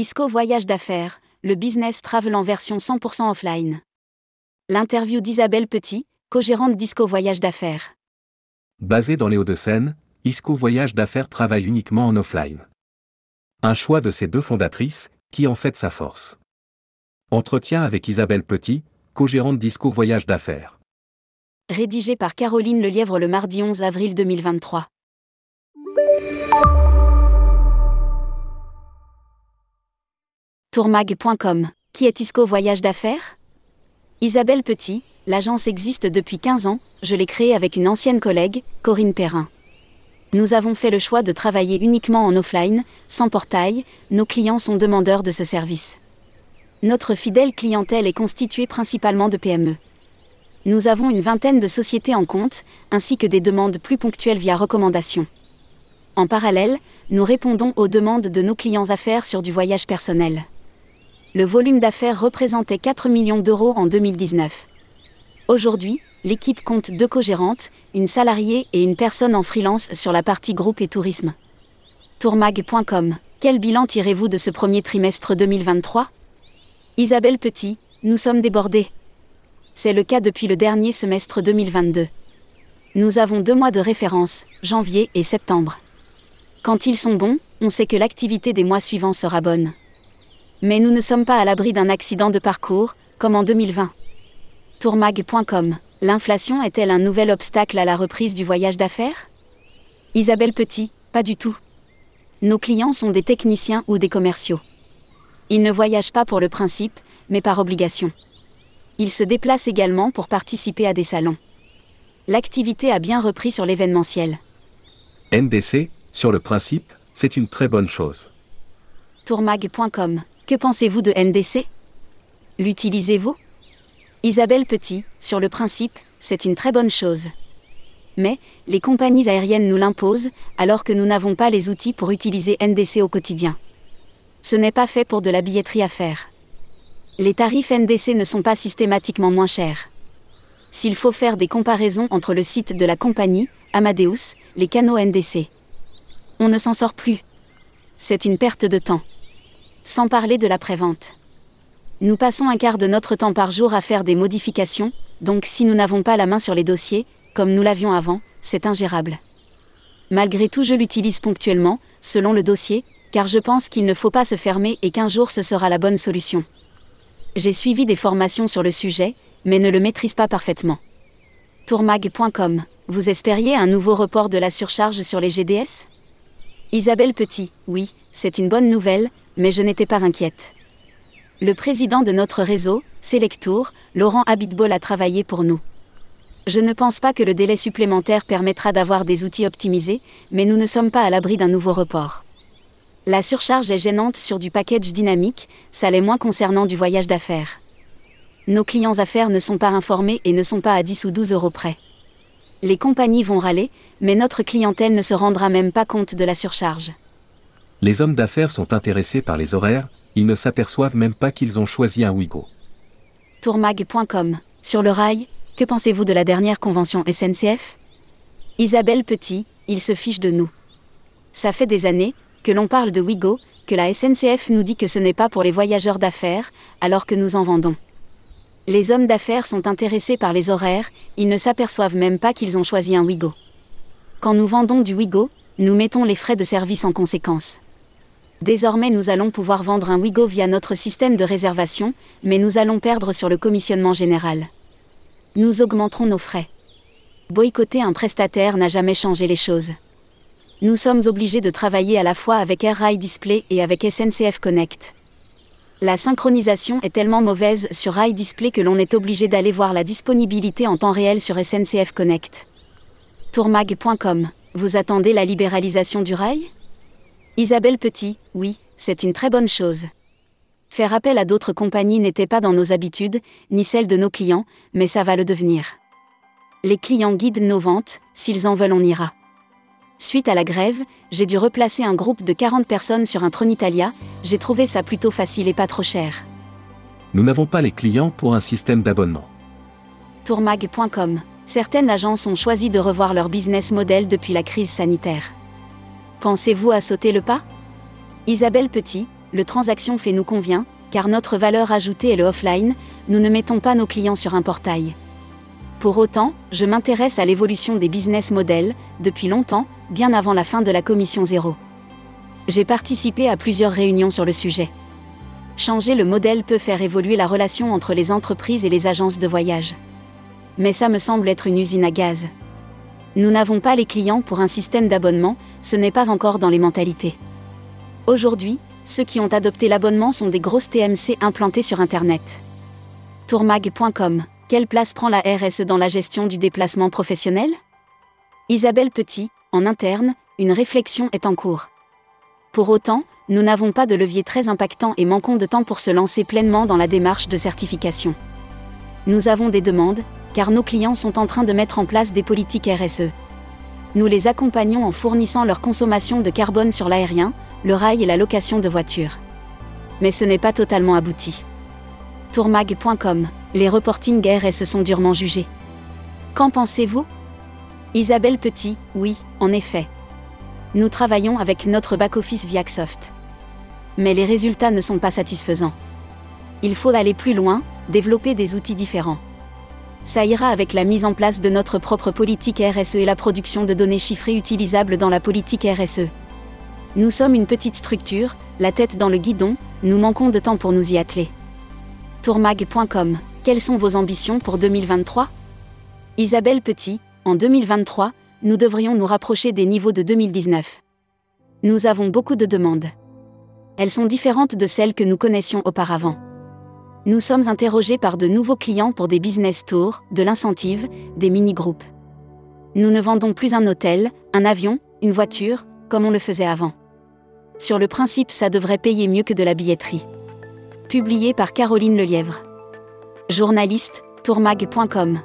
ISCO Voyage d'affaires, le business travel en version 100% offline. L'interview d'Isabelle Petit, co-gérante d'ISCO Voyage d'affaires. Basé dans les Hauts-de-Seine, ISCO Voyage d'affaires travaille uniquement en offline. Un choix de ses deux fondatrices, qui en fait sa force. Entretien avec Isabelle Petit, co-gérante d'ISCO Voyage d'affaires. Rédigé par Caroline Lelièvre le mardi 11 avril 2023. Tourmag.com. Qui est ISCO Voyage d'affaires? Isabelle Petit, l'agence existe depuis 15 ans, je l'ai créée avec une ancienne collègue, Corinne Perrin. Nous avons fait le choix de travailler uniquement en offline, sans portail, nos clients sont demandeurs de ce service. Notre fidèle clientèle est constituée principalement de PME. Nous avons une vingtaine de sociétés en compte, ainsi que des demandes plus ponctuelles via recommandation. En parallèle, nous répondons aux demandes de nos clients affaires sur du voyage personnel le volume d'affaires représentait 4 millions d'euros en 2019. Aujourd'hui, l'équipe compte deux co-gérantes, une salariée et une personne en freelance sur la partie groupe et tourisme. Tourmag.com Quel bilan tirez-vous de ce premier trimestre 2023 Isabelle Petit, nous sommes débordés. C'est le cas depuis le dernier semestre 2022. Nous avons deux mois de référence, janvier et septembre. Quand ils sont bons, on sait que l'activité des mois suivants sera bonne. Mais nous ne sommes pas à l'abri d'un accident de parcours, comme en 2020. Tourmag.com L'inflation est-elle un nouvel obstacle à la reprise du voyage d'affaires? Isabelle Petit, pas du tout. Nos clients sont des techniciens ou des commerciaux. Ils ne voyagent pas pour le principe, mais par obligation. Ils se déplacent également pour participer à des salons. L'activité a bien repris sur l'événementiel. NDC, sur le principe, c'est une très bonne chose. Tourmag.com que pensez-vous de NDC L'utilisez-vous? Isabelle Petit, sur le principe, c'est une très bonne chose. Mais, les compagnies aériennes nous l'imposent, alors que nous n'avons pas les outils pour utiliser NDC au quotidien. Ce n'est pas fait pour de la billetterie à faire. Les tarifs NDC ne sont pas systématiquement moins chers. S'il faut faire des comparaisons entre le site de la compagnie, Amadeus, les canaux NDC, on ne s'en sort plus. C'est une perte de temps. Sans parler de la prévente. Nous passons un quart de notre temps par jour à faire des modifications, donc si nous n'avons pas la main sur les dossiers, comme nous l'avions avant, c'est ingérable. Malgré tout, je l'utilise ponctuellement, selon le dossier, car je pense qu'il ne faut pas se fermer et qu'un jour ce sera la bonne solution. J'ai suivi des formations sur le sujet, mais ne le maîtrise pas parfaitement. Tourmag.com Vous espériez un nouveau report de la surcharge sur les GDS Isabelle Petit, oui, c'est une bonne nouvelle, mais je n'étais pas inquiète. Le président de notre réseau, Selectour, Laurent Habitbol a travaillé pour nous. Je ne pense pas que le délai supplémentaire permettra d'avoir des outils optimisés, mais nous ne sommes pas à l'abri d'un nouveau report. La surcharge est gênante sur du package dynamique, ça l'est moins concernant du voyage d'affaires. Nos clients affaires ne sont pas informés et ne sont pas à 10 ou 12 euros près. Les compagnies vont râler, mais notre clientèle ne se rendra même pas compte de la surcharge. Les hommes d'affaires sont intéressés par les horaires, ils ne s'aperçoivent même pas qu'ils ont choisi un Wigo. Tourmag.com Sur le rail, que pensez-vous de la dernière convention SNCF Isabelle Petit, il se fiche de nous. Ça fait des années que l'on parle de Wigo, que la SNCF nous dit que ce n'est pas pour les voyageurs d'affaires, alors que nous en vendons. Les hommes d'affaires sont intéressés par les horaires, ils ne s'aperçoivent même pas qu'ils ont choisi un Wigo. Quand nous vendons du Wigo, nous mettons les frais de service en conséquence. Désormais nous allons pouvoir vendre un Wigo via notre système de réservation, mais nous allons perdre sur le commissionnement général. Nous augmenterons nos frais. Boycotter un prestataire n'a jamais changé les choses. Nous sommes obligés de travailler à la fois avec Air Display et avec SNCF Connect. La synchronisation est tellement mauvaise sur Rail Display que l'on est obligé d'aller voir la disponibilité en temps réel sur SNCF Connect. Tourmag.com Vous attendez la libéralisation du rail? Isabelle Petit, oui, c'est une très bonne chose. Faire appel à d'autres compagnies n'était pas dans nos habitudes, ni celles de nos clients, mais ça va le devenir. Les clients guident nos ventes, s'ils en veulent on ira. Suite à la grève, j'ai dû replacer un groupe de 40 personnes sur un Tronitalia, j'ai trouvé ça plutôt facile et pas trop cher. Nous n'avons pas les clients pour un système d'abonnement. Tourmag.com Certaines agences ont choisi de revoir leur business model depuis la crise sanitaire. Pensez-vous à sauter le pas? Isabelle Petit, le transaction fait nous convient, car notre valeur ajoutée est le offline, nous ne mettons pas nos clients sur un portail. Pour autant, je m'intéresse à l'évolution des business models, depuis longtemps, bien avant la fin de la commission zéro. J'ai participé à plusieurs réunions sur le sujet. Changer le modèle peut faire évoluer la relation entre les entreprises et les agences de voyage. Mais ça me semble être une usine à gaz. Nous n'avons pas les clients pour un système d'abonnement, ce n'est pas encore dans les mentalités. Aujourd'hui, ceux qui ont adopté l'abonnement sont des grosses TMC implantées sur Internet. Tourmag.com Quelle place prend la RSE dans la gestion du déplacement professionnel? Isabelle Petit, en interne, une réflexion est en cours. Pour autant, nous n'avons pas de levier très impactant et manquons de temps pour se lancer pleinement dans la démarche de certification. Nous avons des demandes, car nos clients sont en train de mettre en place des politiques RSE. Nous les accompagnons en fournissant leur consommation de carbone sur l'aérien, le rail et la location de voitures. Mais ce n'est pas totalement abouti. Tourmag.com Les reportings RSE sont durement jugés. Qu'en pensez-vous? Isabelle Petit, oui, en effet. Nous travaillons avec notre back-office Viaxoft. Mais les résultats ne sont pas satisfaisants. Il faut aller plus loin, développer des outils différents. Ça ira avec la mise en place de notre propre politique RSE et la production de données chiffrées utilisables dans la politique RSE. Nous sommes une petite structure, la tête dans le guidon, nous manquons de temps pour nous y atteler. Tourmag.com Quelles sont vos ambitions pour 2023 Isabelle Petit, en 2023, nous devrions nous rapprocher des niveaux de 2019. Nous avons beaucoup de demandes. Elles sont différentes de celles que nous connaissions auparavant. Nous sommes interrogés par de nouveaux clients pour des business tours, de l'incentive, des mini-groupes. Nous ne vendons plus un hôtel, un avion, une voiture, comme on le faisait avant. Sur le principe, ça devrait payer mieux que de la billetterie. Publié par Caroline Lelièvre. Journaliste, tourmag.com.